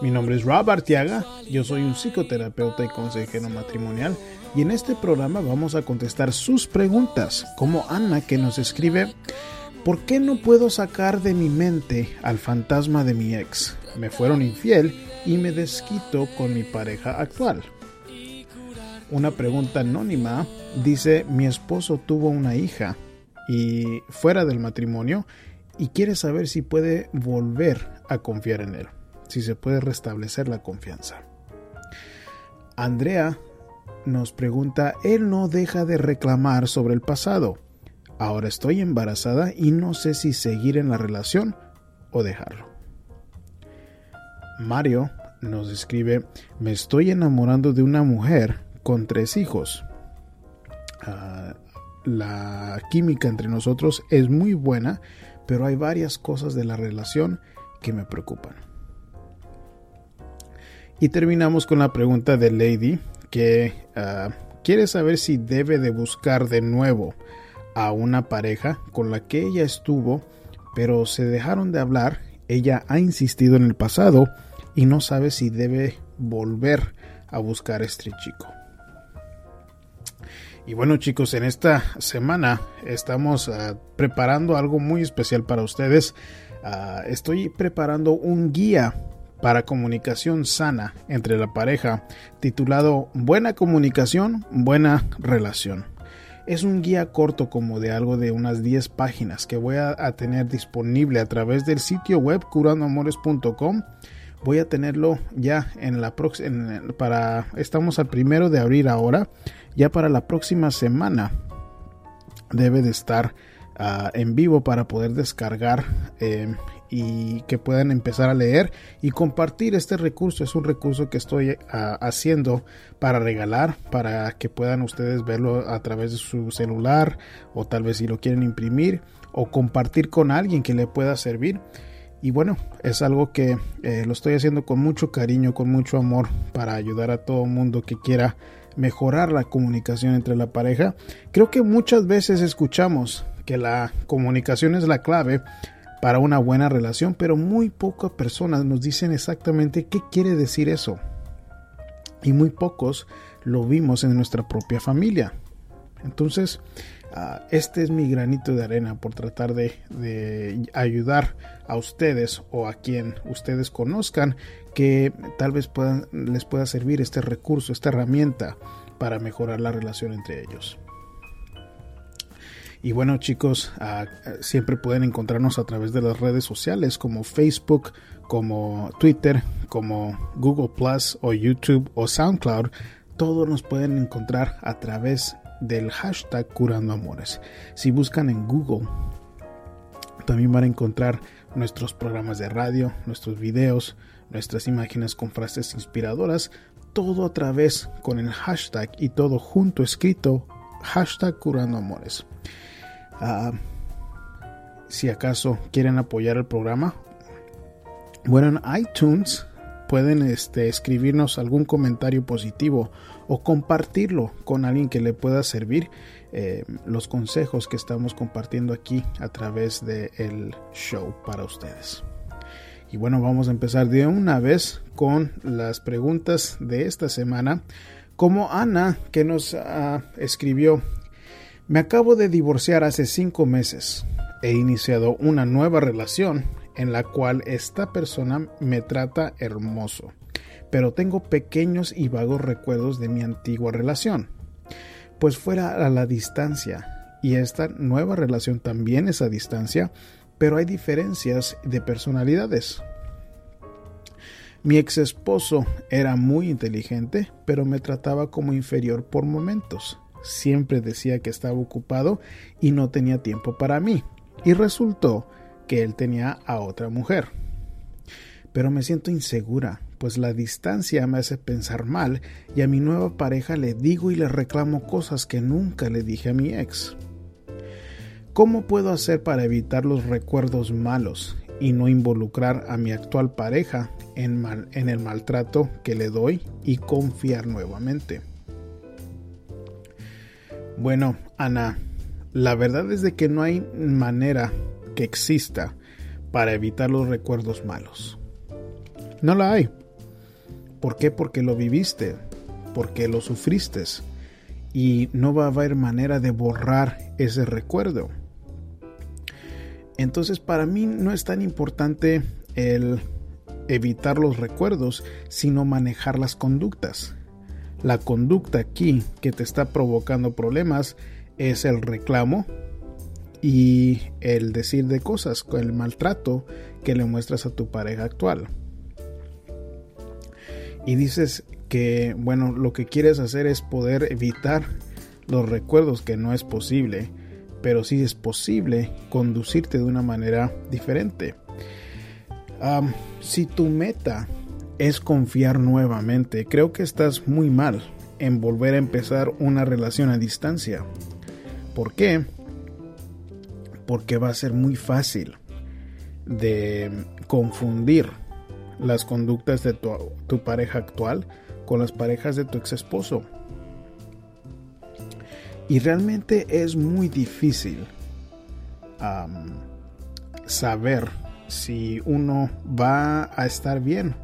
Mi nombre es Rob Artiaga, yo soy un psicoterapeuta y consejero matrimonial y en este programa vamos a contestar sus preguntas, como Ana que nos escribe, ¿por qué no puedo sacar de mi mente al fantasma de mi ex? Me fueron infiel y me desquito con mi pareja actual. Una pregunta anónima dice, mi esposo tuvo una hija y fuera del matrimonio y quiere saber si puede volver a confiar en él si se puede restablecer la confianza. Andrea nos pregunta, él no deja de reclamar sobre el pasado. Ahora estoy embarazada y no sé si seguir en la relación o dejarlo. Mario nos escribe, me estoy enamorando de una mujer con tres hijos. Ah, la química entre nosotros es muy buena, pero hay varias cosas de la relación que me preocupan. Y terminamos con la pregunta de Lady que ah, quiere saber si debe de buscar de nuevo a una pareja con la que ella estuvo, pero se dejaron de hablar. Ella ha insistido en el pasado y no sabe si debe volver a buscar a este chico. Y bueno chicos, en esta semana estamos ah, preparando algo muy especial para ustedes. Ah, estoy preparando un guía para comunicación sana entre la pareja, titulado Buena comunicación, buena relación. Es un guía corto como de algo de unas 10 páginas que voy a, tener disponible a través del sitio web curandoamores.com. Voy a tenerlo ya en la próxima para estamos al primero de abril ahora, ya para la próxima semana debe de estar ah, en vivo para poder descargar eh, y que puedan empezar a leer y compartir este recurso. Es un recurso que estoy ah, haciendo para regalar, para que puedan ustedes verlo a través de su celular o tal vez si lo quieren imprimir o compartir con alguien que le pueda servir. Y bueno, es algo que eh, lo estoy haciendo con mucho cariño, con mucho amor para ayudar a todo mundo que quiera mejorar la comunicación entre la pareja. Creo que muchas veces escuchamos que la comunicación es la clave, para una buena relación, pero muy pocas personas nos dicen exactamente qué quiere decir eso. Y muy pocos lo vimos en nuestra propia familia. Entonces, ah, este es mi granito de arena por tratar de, ayudar a ustedes o a quien ustedes conozcan que tal vez puedan, les pueda servir este recurso, esta herramienta para mejorar la relación entre ellos. Y bueno chicos, ah, siempre pueden encontrarnos a través de las redes sociales como Facebook, como Twitter, como Google Plus o YouTube o SoundCloud. Todos nos pueden encontrar a través del hashtag Curando Amores. Si buscan en Google, también van a encontrar nuestros programas de radio, nuestros videos, nuestras imágenes con frases inspiradoras, todo a través con el hashtag y todo junto escrito hashtag Curando Amores. Ah, si acaso quieren apoyar el programa, bueno, en iTunes pueden este, escribirnos algún comentario positivo o compartirlo con alguien que le pueda servir eh, los consejos que estamos compartiendo aquí a través del show para ustedes. Y bueno, vamos a empezar de una vez con las preguntas de esta semana. Como Ana, que nos ah, escribió me acabo de divorciar hace cinco meses. He iniciado una nueva relación en la cual esta persona me trata hermoso, pero tengo pequeños y vagos recuerdos de mi antigua relación, pues fuera a la distancia, y esta nueva relación también es a distancia, pero hay diferencias de personalidades. Mi ex esposo era muy inteligente, pero me trataba como inferior por momentos siempre decía que estaba ocupado y no tenía tiempo para mí. Y resultó que él tenía a otra mujer. pero me siento insegura, pues la distancia me hace pensar mal y a mi nueva pareja le digo y le reclamo cosas que nunca le dije a mi ex. ¿Cómo puedo hacer para evitar los recuerdos malos y no involucrar a mi actual pareja en, en el maltrato que le doy y confiar nuevamente? Bueno, Ana, la verdad es de que no hay manera que exista para evitar los recuerdos malos. No la hay. ¿Por qué? Porque lo viviste, porque lo sufriste y no va a haber manera de borrar ese recuerdo. Entonces para mí no es tan importante el evitar los recuerdos, sino manejar las conductas. La conducta aquí que te está provocando problemas es el reclamo y el decir de cosas, el maltrato que le muestras a tu pareja actual. Y dices que, bueno, lo que quieres hacer es poder evitar los recuerdos, que no es posible, pero sí es posible conducirte de una manera diferente. si tu meta es confiar nuevamente, creo que estás muy mal en volver a empezar una relación a distancia. ¿Por qué? Porque va a ser muy fácil de confundir las conductas de tu, pareja actual con las parejas de tu ex esposo. Y realmente es muy difícil saber si uno va a estar bien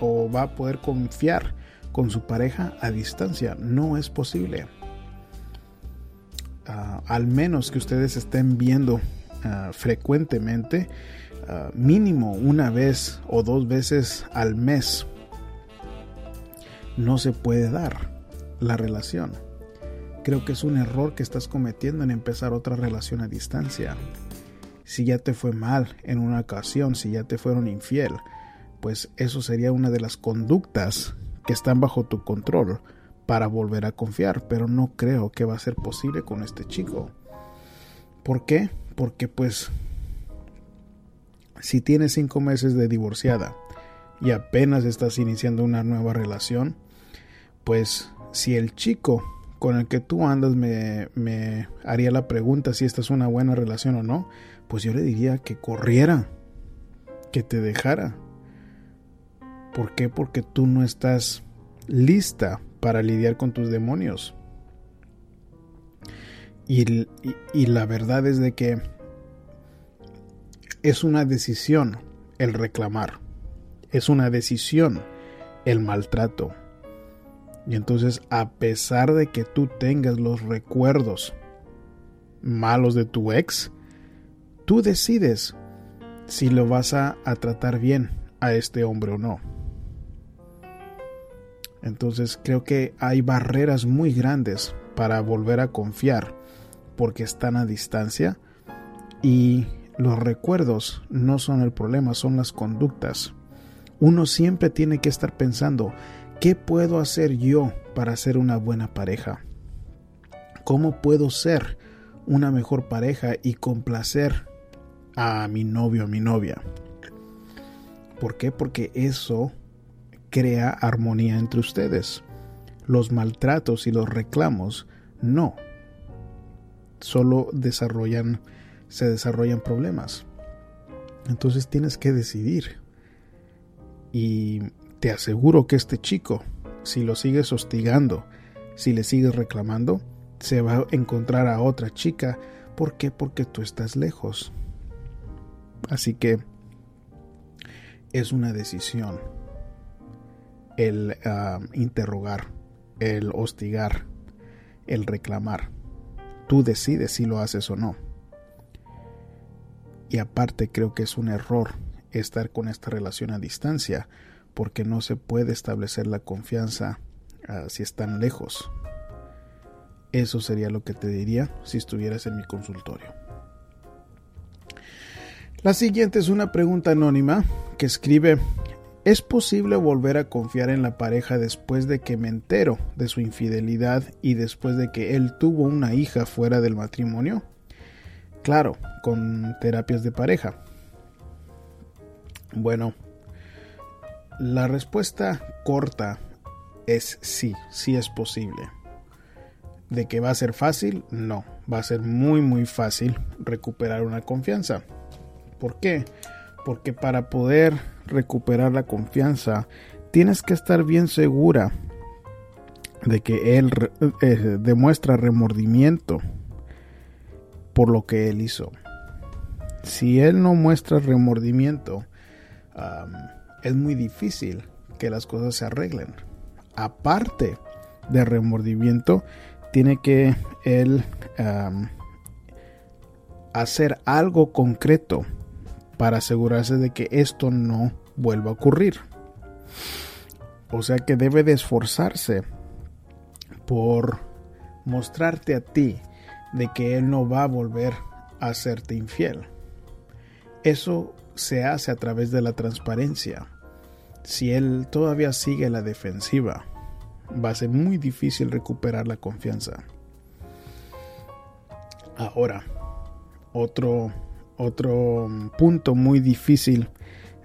o va a poder confiar con su pareja a distancia. No es posible. Ah, al menos que ustedes estén viendo ah, frecuentemente, ah, mínimo una vez o dos veces al mes, no se puede dar la relación. Creo que es un error que estás cometiendo en empezar otra relación a distancia. Si ya te fue mal en una ocasión, si ya te fueron infiel, pues eso sería una de las conductas que están bajo tu control para volver a confiar, pero no creo que va a ser posible con este chico. ¿Por qué? Porque pues si tienes cinco meses de divorciada y apenas estás iniciando una nueva relación, pues si el chico con el que tú andas me, haría la pregunta si esta es una buena relación o no, pues yo le diría que corriera, que te dejara. ¿Por qué? Porque tú no estás lista para lidiar con tus demonios. Y, la verdad es de que es una decisión el reclamar. Es una decisión el maltrato. Y entonces a pesar de que tú tengas los recuerdos malos de tu ex, tú decides si lo vas a tratar bien a este hombre o no. Entonces creo que hay barreras muy grandes para volver a confiar porque están a distancia y los recuerdos no son el problema, son las conductas. Uno siempre tiene que estar pensando, ¿qué puedo hacer yo para ser una buena pareja? ¿Cómo puedo ser una mejor pareja y complacer a mi novio o mi novia? ¿Por qué? Porque eso crea armonía entre ustedes. Los maltratos y los reclamos no. Solo desarrollan, se desarrollan problemas. Entonces tienes que decidir. Y te aseguro que este chico, si lo sigues hostigando, si le sigues reclamando, se va a encontrar a otra chica. ¿Por qué? Porque tú estás lejos. Así que es una decisión el ah, interrogar, el hostigar, el reclamar. Tú decides si lo haces o no. Y aparte creo que es un error estar con esta relación a distancia porque no se puede establecer la confianza ah, si están lejos. Eso sería lo que te diría si estuvieras en mi consultorio. La siguiente es una pregunta anónima que escribe ¿Es posible volver a confiar en la pareja después de que me entero de su infidelidad y después de que él tuvo una hija fuera del matrimonio? Claro, con terapias de pareja. Bueno, La respuesta corta es sí, sí es posible. ¿De que va a ser fácil? No, va a ser muy muy fácil recuperar una confianza. ¿Por qué? Porque para poder recuperar la confianza tienes que estar bien segura de que él eh, demuestra remordimiento por lo que él hizo. Si él no muestra remordimiento, es muy difícil que las cosas se arreglen. Aparte de remordimiento, tiene que él hacer algo concreto para asegurarse de que esto no vuelva a ocurrir. O sea que debe de esforzarse por mostrarte a ti de que Él no va a volver a hacerte infiel. Eso se hace a través de la transparencia. Si Él todavía sigue la defensiva, va a ser muy difícil recuperar la confianza. Ahora, otro, otro punto muy difícil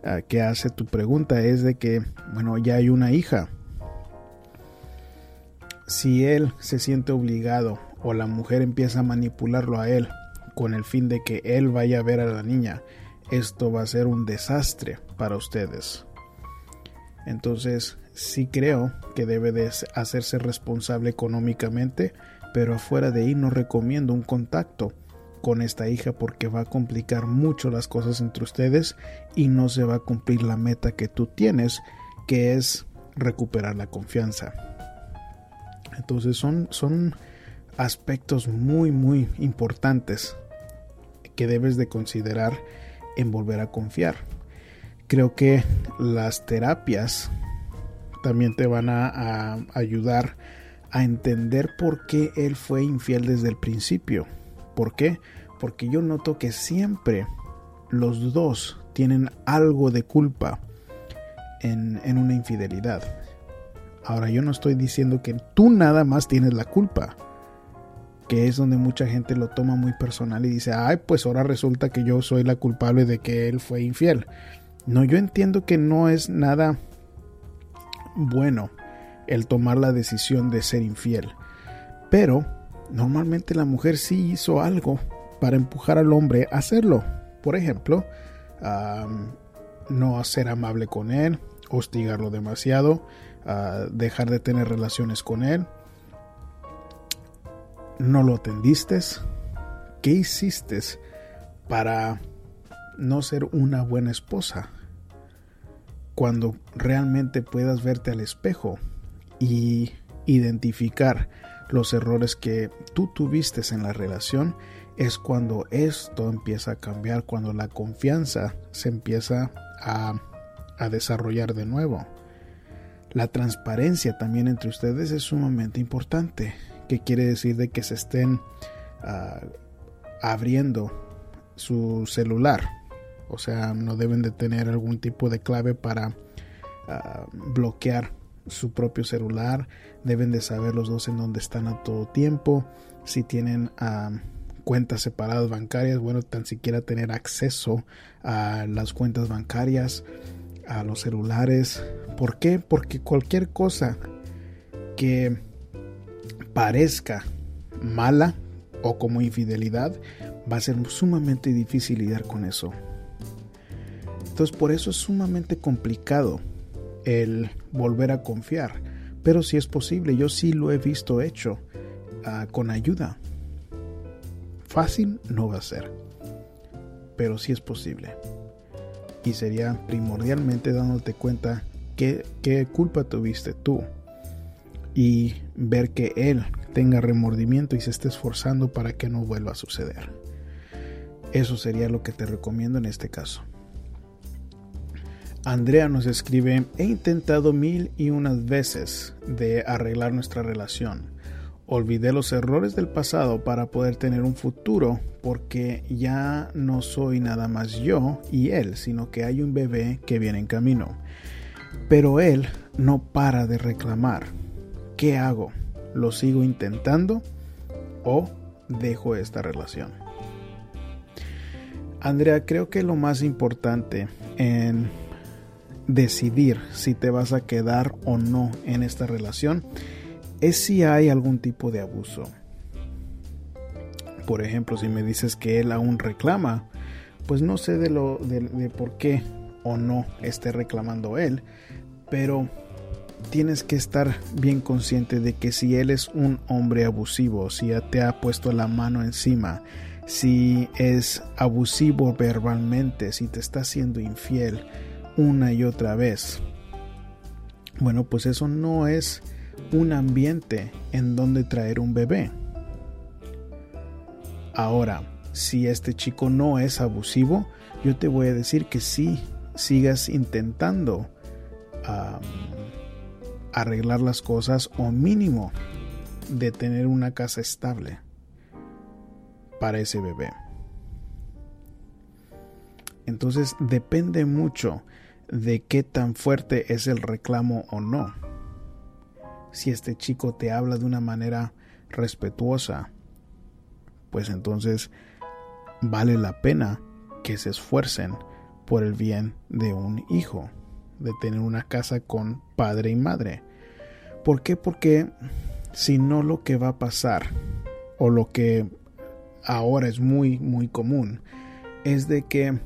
ah, que hace tu pregunta es de que, bueno, ya hay una hija. Si él se siente obligado o la mujer empieza a manipularlo a él con el fin de que él vaya a ver a la niña, esto va a ser un desastre para ustedes. Entonces, sí creo que debe de hacerse responsable económicamente, pero afuera de ahí no recomiendo un contacto con esta hija porque va a complicar mucho las cosas entre ustedes y no se va a cumplir la meta que tú tienes, que es recuperar la confianza. Entonces son, son aspectos muy muy importantes que debes de considerar en volver a confiar. Creo que las terapias también te van a, ayudar a entender por qué él fue infiel desde el principio. ¿Por qué? Porque yo noto que siempre los dos tienen algo de culpa en, en una infidelidad. Ahora yo no estoy diciendo que tú nada más tienes la culpa que es donde mucha gente lo toma muy personal y dice, ay, pues ahora resulta que yo soy la culpable de que él fue infiel. No, yo entiendo que no es nada bueno el tomar la decisión de ser infiel, pero normalmente la mujer sí hizo algo para empujar al hombre a hacerlo. Por ejemplo, no ser amable con él, hostigarlo demasiado, dejar de tener relaciones con él, no lo atendiste? ¿Qué hiciste para no ser una buena esposa? Cuando realmente puedas verte al espejo y identificar los errores que tú tuviste en la relación, es cuando esto empieza a cambiar, cuando la confianza se empieza a, desarrollar de nuevo. La transparencia también entre ustedes es sumamente importante que quiere decir de que se estén ah, abriendo su celular. O sea, no deben de tener algún tipo de clave para ah, bloquear su propio celular. Deben de saber los dos en dónde están a todo tiempo. Si tienen ah, cuentas separadas bancarias, bueno, tan siquiera tener acceso a las cuentas bancarias, a los celulares. ¿Por qué? Porque cualquier cosa que parezca mala o como infidelidad, va a ser sumamente difícil lidiar con eso. Entonces por eso es sumamente complicado el volver a confiar. Pero si es posible, yo sí lo he visto hecho ah, con ayuda. Fácil no va a ser, pero sí es posible. Y sería primordialmente dándote cuenta qué, qué culpa tuviste tú y ver que él tenga remordimiento y se esté esforzando para que no vuelva a suceder. Eso sería lo que te recomiendo en este caso. Andrea nos escribe, he intentado mil y unas veces de arreglar nuestra relación. Olvidé los errores del pasado para poder tener un futuro porque ya no soy nada más yo y él, sino que hay un bebé que viene en camino. Pero él no para de reclamar ¿Qué hago? ¿Lo sigo intentando o dejo esta relación? Andrea, creo que lo más importante en decidir si te vas a quedar o no en esta relación es si hay algún tipo de abuso. Por ejemplo, si me dices que él aún reclama, pues no sé de lo de, por qué o no esté reclamando él, pero tienes que estar bien consciente de que si él es un hombre abusivo, si ya te ha puesto la mano encima, si es abusivo verbalmente, si te está siendo infiel una y otra vez, bueno, pues eso no es un ambiente en donde traer un bebé. Ahora, si este chico no es abusivo, yo te voy a decir que sí sigas intentando arreglar las cosas o mínimo de tener una casa estable para ese bebé. Entonces depende mucho de qué tan fuerte es el reclamo o no. Si este chico te habla de una manera respetuosa, pues entonces vale la pena que se esfuercen por el bien de un hijo, de tener una casa con padre y madre. ¿Por qué? Porque si no lo que va a pasar, o lo que ahora es muy, muy común, es de que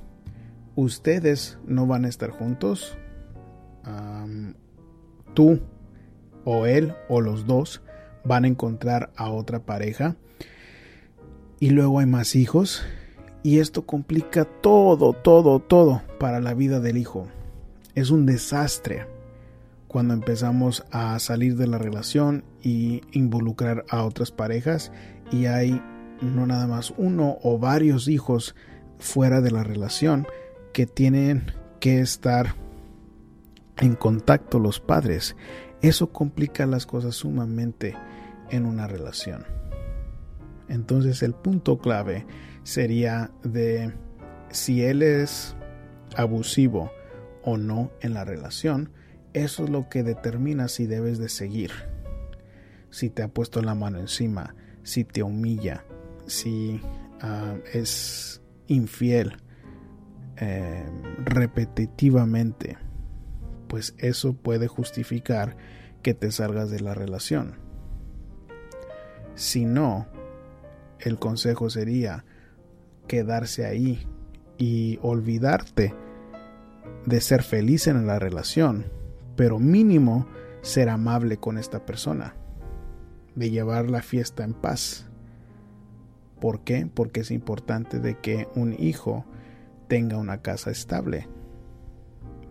ustedes no van a estar juntos, tú o él o los dos van a encontrar a otra pareja y luego hay más hijos y esto complica todo, todo, todo para la vida del hijo. Es un desastre cuando empezamos a salir de la relación y involucrar a otras parejas y hay no nada más uno o varios hijos fuera de la relación que tienen que estar en contacto los padres. Eso complica las cosas sumamente en una relación. Entonces el punto clave sería de si él es abusivo o no en la relación. Eso es lo que determina si debes de seguir. Si te ha puesto la mano encima, si te humilla, si ah, es infiel eh, repetitivamente, pues eso puede justificar que te salgas de la relación. Si no, el consejo sería quedarse ahí y olvidarte de ser feliz en la relación, pero mínimo ser amable con esta persona, de llevar la fiesta en paz. ¿Por qué? Porque es importante de que un hijo tenga una casa estable,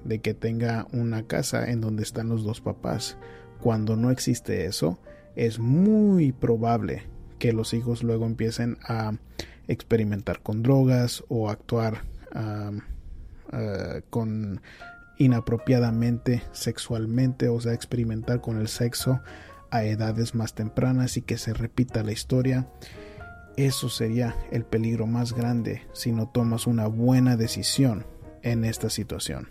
de que tenga una casa en donde están los dos papás. Cuando no existe eso, es muy probable que los hijos luego empiecen a experimentar con drogas o actuar ah, con inapropiadamente sexualmente, o sea, experimentar con el sexo a edades más tempranas y que se repita la historia. Eso sería el peligro más grande si no tomas una buena decisión en esta situación.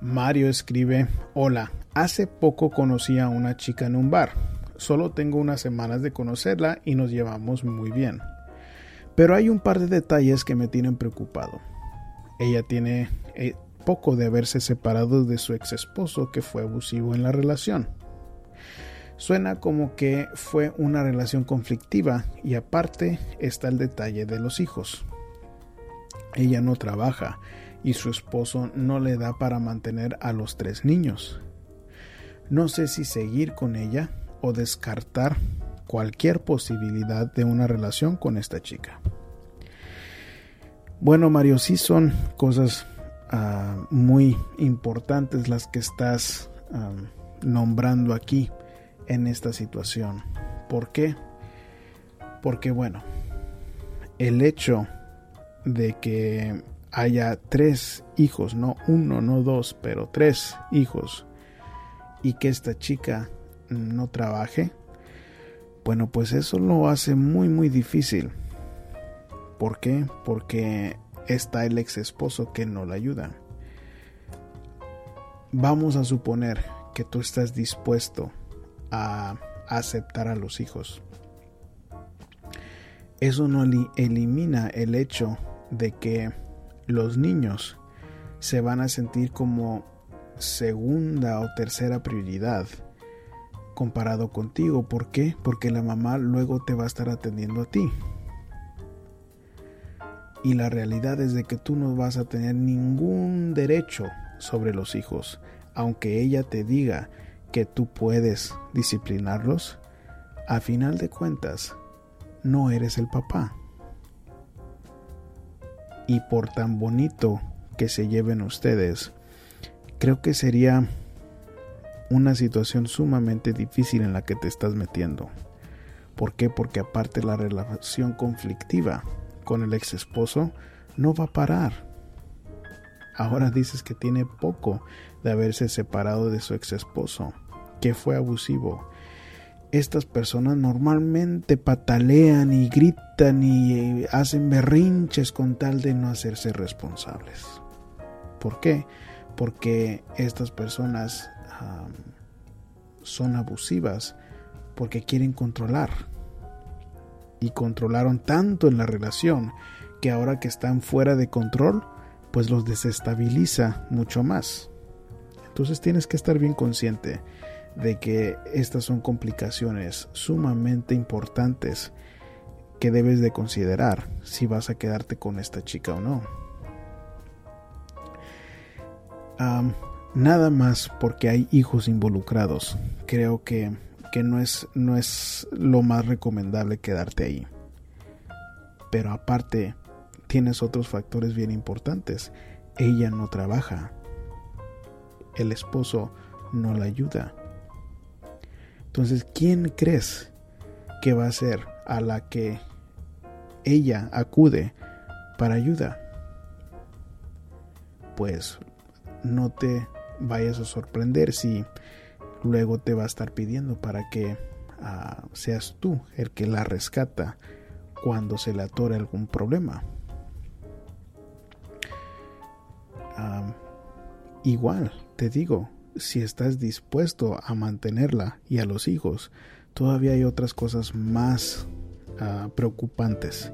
Mario escribe, hola, hace poco conocí a una chica en un bar. Solo tengo unas semanas de conocerla y nos llevamos muy bien. Pero hay un par de detalles que me tienen preocupado. Ella tiene eh, poco de haberse separado de su ex esposo que fue abusivo en la relación. Suena como que fue una relación conflictiva y aparte está el detalle de los hijos. Ella no trabaja y su esposo no le da para mantener a los tres niños. No sé si seguir con ella o descartar cualquier posibilidad de una relación con esta chica. Bueno, Mario, sí son cosas ah, muy importantes las que estás ah, nombrando aquí en esta situación. ¿Por qué? Porque bueno, el hecho de que haya tres hijos, no uno, no dos, pero tres hijos, y que esta chica no trabaje, bueno, pues eso lo hace muy, muy difícil. ¿Por qué? Porque está el ex esposo que no la ayuda. Vamos a suponer que tú estás dispuesto a aceptar a los hijos. Eso no elimina el hecho de que los niños se van a sentir como segunda o tercera prioridad comparado contigo. ¿Por qué? Porque la mamá luego te va a estar atendiendo a ti. Y la realidad es de que tú no vas a tener ningún derecho sobre los hijos. Aunque ella te diga que tú puedes disciplinarlos, a final de cuentas, no eres el papá. Y por tan bonito que se lleven ustedes, creo que sería una situación sumamente difícil en la que te estás metiendo. ¿Por qué? Porque aparte la relación conflictiva con el ex esposo no va a parar. Ahora dices que tiene poco de haberse separado de su ex esposo, que fue abusivo. Estas personas normalmente patalean y gritan y hacen berrinches con tal de no hacerse responsables. ¿Por qué? Porque estas personas son abusivas porque quieren controlar. Y controlaron tanto en la relación que ahora que están fuera de control, pues los desestabiliza mucho más. Entonces tienes que estar bien consciente de que estas son complicaciones sumamente importantes que debes de considerar si vas a quedarte con esta chica o no nada más porque hay hijos involucrados. Creo que, que no, es, no es lo más recomendable quedarte ahí. Pero aparte, tienes otros factores bien importantes. Ella no trabaja. El esposo no la ayuda. Entonces, ¿quién crees que va a ser a la que ella acude para ayuda? Pues no te vayas a sorprender si luego te va a estar pidiendo para que ah, seas tú el que la rescata cuando se le atore algún problema. igual, te digo, si estás dispuesto a mantenerla y a los hijos, todavía hay otras cosas más ah, preocupantes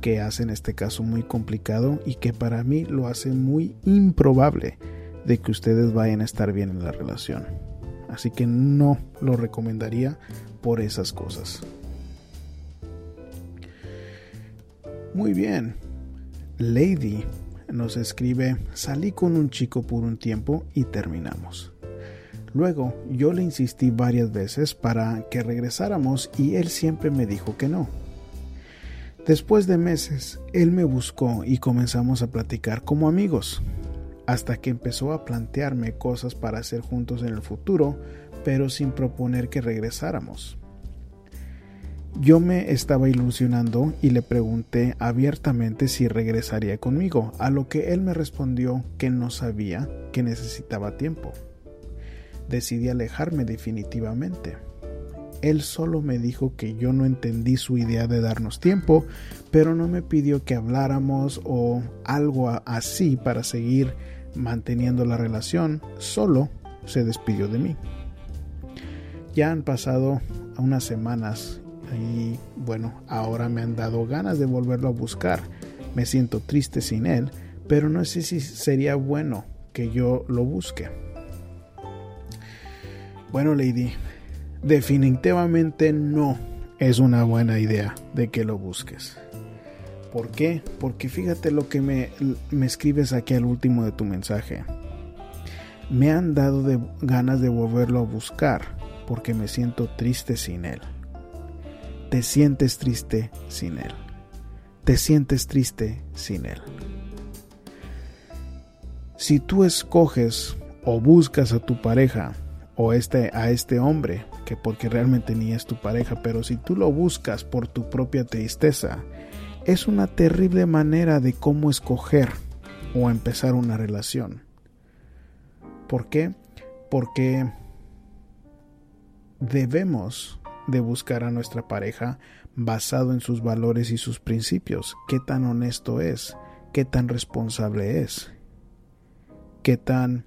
que hacen este caso muy complicado y que para mí lo hace muy improbable de que ustedes vayan a estar bien en la relación. Así que no lo recomendaría por esas cosas. Muy bien. Lady nos escribe, salí con un chico por un tiempo y terminamos. Luego yo le insistí varias veces para que regresáramos y él siempre me dijo que no. Después de meses, él me buscó y comenzamos a platicar como amigos hasta que empezó a plantearme cosas para hacer juntos en el futuro, pero sin proponer que regresáramos. Yo me estaba ilusionando y le pregunté abiertamente si regresaría conmigo, a lo que él me respondió que no sabía, que necesitaba tiempo. Decidí alejarme definitivamente. Él solo me dijo que yo no entendí su idea de darnos tiempo, pero no me pidió que habláramos o algo así para seguir manteniendo la relación, solo se despidió de mí. Ya han pasado unas semanas y bueno, ahora me han dado ganas de volverlo a buscar. Me siento triste sin él, pero no sé si sería bueno que yo lo busque. Bueno, Lady, definitivamente no es una buena idea de que lo busques. ¿Por qué? Porque fíjate lo que me, escribes aquí al último de tu mensaje. Me han dado ganas de volverlo a buscar porque me siento triste sin él. Te sientes triste sin él. Te sientes triste sin él. Si tú escoges o buscas a tu pareja o este, a este hombre, que porque realmente ni es tu pareja, pero si tú lo buscas por tu propia tristeza, es una terrible manera de cómo escoger o empezar una relación. ¿Por qué? Porque debemos de buscar a nuestra pareja basado en sus valores y sus principios. ¿Qué tan honesto es? ¿Qué tan responsable es? ¿Qué tan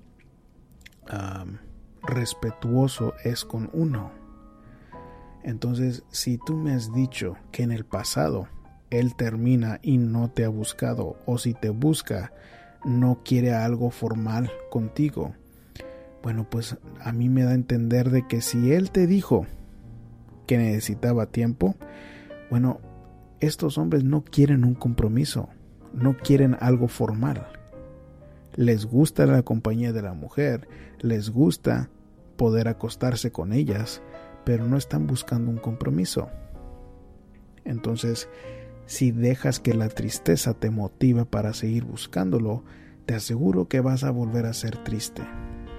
respetuoso es con uno? Entonces, si tú me has dicho que en el pasado él termina y no te ha buscado o si te busca no quiere algo formal contigo. Bueno, pues a mí me da a entender de que si él te dijo que necesitaba tiempo, bueno, estos hombres no quieren un compromiso, no quieren algo formal. Les gusta la compañía de la mujer, les gusta poder acostarse con ellas, pero no están buscando un compromiso. Entonces, si dejas que la tristeza te motive para seguir buscándolo, te aseguro que vas a volver a ser triste.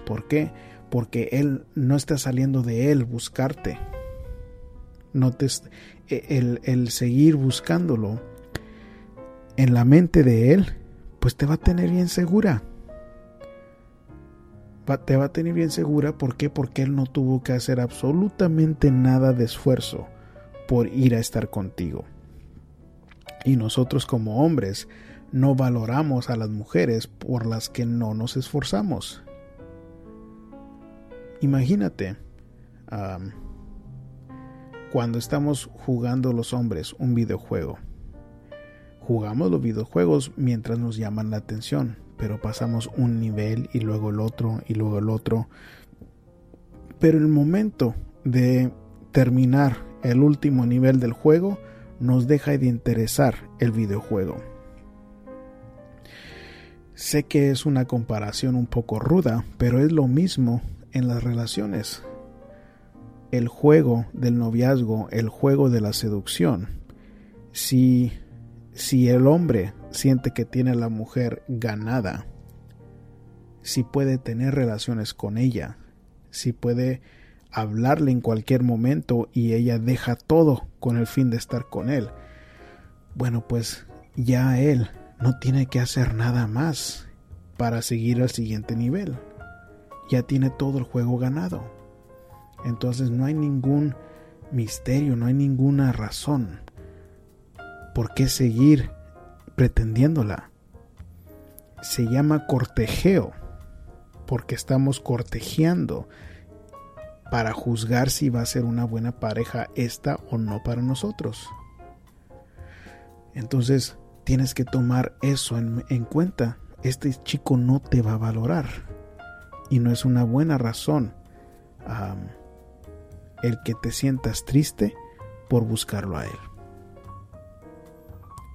¿Por qué? Porque él no está saliendo de él buscarte. No e, el, el seguir buscándolo en la mente de él, pues te va a tener bien segura. te va a tener bien segura, ¿por qué? Porque él no tuvo que hacer absolutamente nada de esfuerzo por ir a estar contigo. Y nosotros como hombres no valoramos a las mujeres por las que no nos esforzamos. Imagínate, cuando estamos jugando los hombres un videojuego. Jugamos los videojuegos mientras nos llaman la atención, pero pasamos un nivel y luego el otro y luego el otro. Pero el momento de terminar el último nivel del juego nos deja de interesar el videojuego. Sé que es una comparación un poco ruda, pero es lo mismo en las relaciones. El juego del noviazgo, el juego de la seducción. Si, si el hombre siente que tiene a la mujer ganada, si puede tener relaciones con ella, si puede hablarle en cualquier momento y ella deja todo con el fin de estar con él, bueno, pues ya él no tiene que hacer nada más para seguir al siguiente nivel ya tiene todo el juego ganado. Entonces no hay ningún misterio, no hay ninguna razón por qué seguir pretendiéndola. Se llama cortejeo, porque estamos cortejeando para juzgar si va a ser una buena pareja esta o no para nosotros. Entonces tienes que tomar eso en, en cuenta. Este chico no te va a valorar y no es una buena razón el que te sientas triste por buscarlo a él.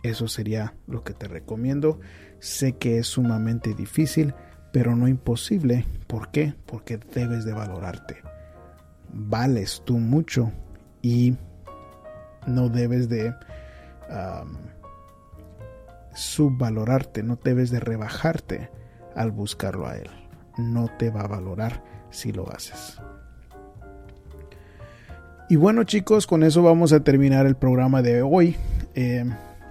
Eso sería lo que te recomiendo. Sé que es sumamente difícil, pero no imposible. ¿Por qué? Porque debes de valorarte. Vales tú mucho y no debes de subvalorarte, no debes de rebajarte al buscarlo a él no te va a valorar si lo haces. Y bueno chicos, con eso vamos a terminar el programa de hoy. Eh,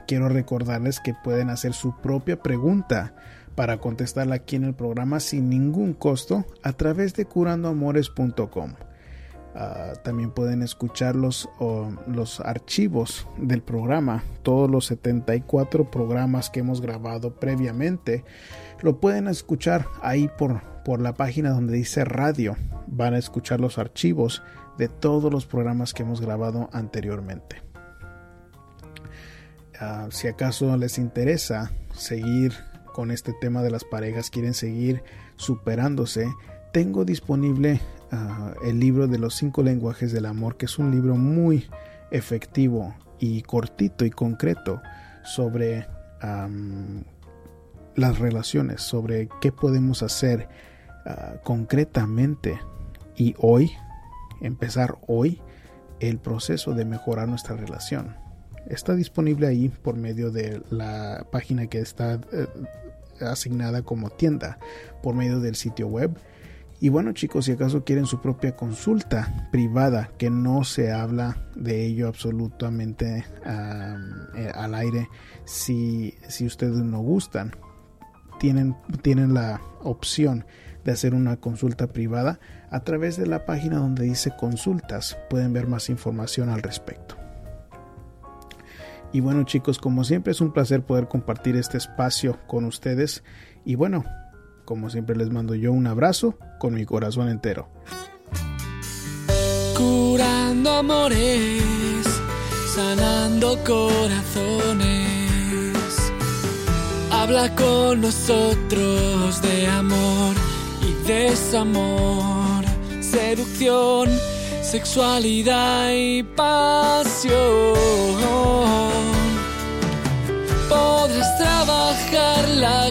quiero recordarles que pueden hacer su propia pregunta para contestarla aquí en el programa sin ningún costo a través de curandoamores.com. Ah, también pueden escuchar los, los archivos del programa, todos los 74 programas que hemos grabado previamente. Lo pueden escuchar ahí por, por la página donde dice radio. Van a escuchar los archivos de todos los programas que hemos grabado anteriormente. Ah, si acaso les interesa seguir con este tema de las parejas, quieren seguir superándose, tengo disponible el libro de los cinco lenguajes del amor, que es un libro muy efectivo y cortito y concreto sobre las relaciones, sobre qué podemos hacer ah, concretamente y hoy, empezar hoy, el proceso de mejorar nuestra relación. Está disponible ahí por medio de la página que está eh, asignada como tienda, por medio del sitio web y bueno chicos, si acaso quieren su propia consulta privada, que no se habla de ello absolutamente eh, al aire, si, si ustedes no gustan, tienen, tienen la opción de hacer una consulta privada a través de la página donde dice consultas. Pueden ver más información al respecto. Y bueno chicos, como siempre es un placer poder compartir este espacio con ustedes. Y bueno, como siempre les mando yo un abrazo con mi corazón entero. Curando amores, sanando corazones. Habla con nosotros de amor y desamor, seducción, sexualidad y pasión. Podrás trabajar la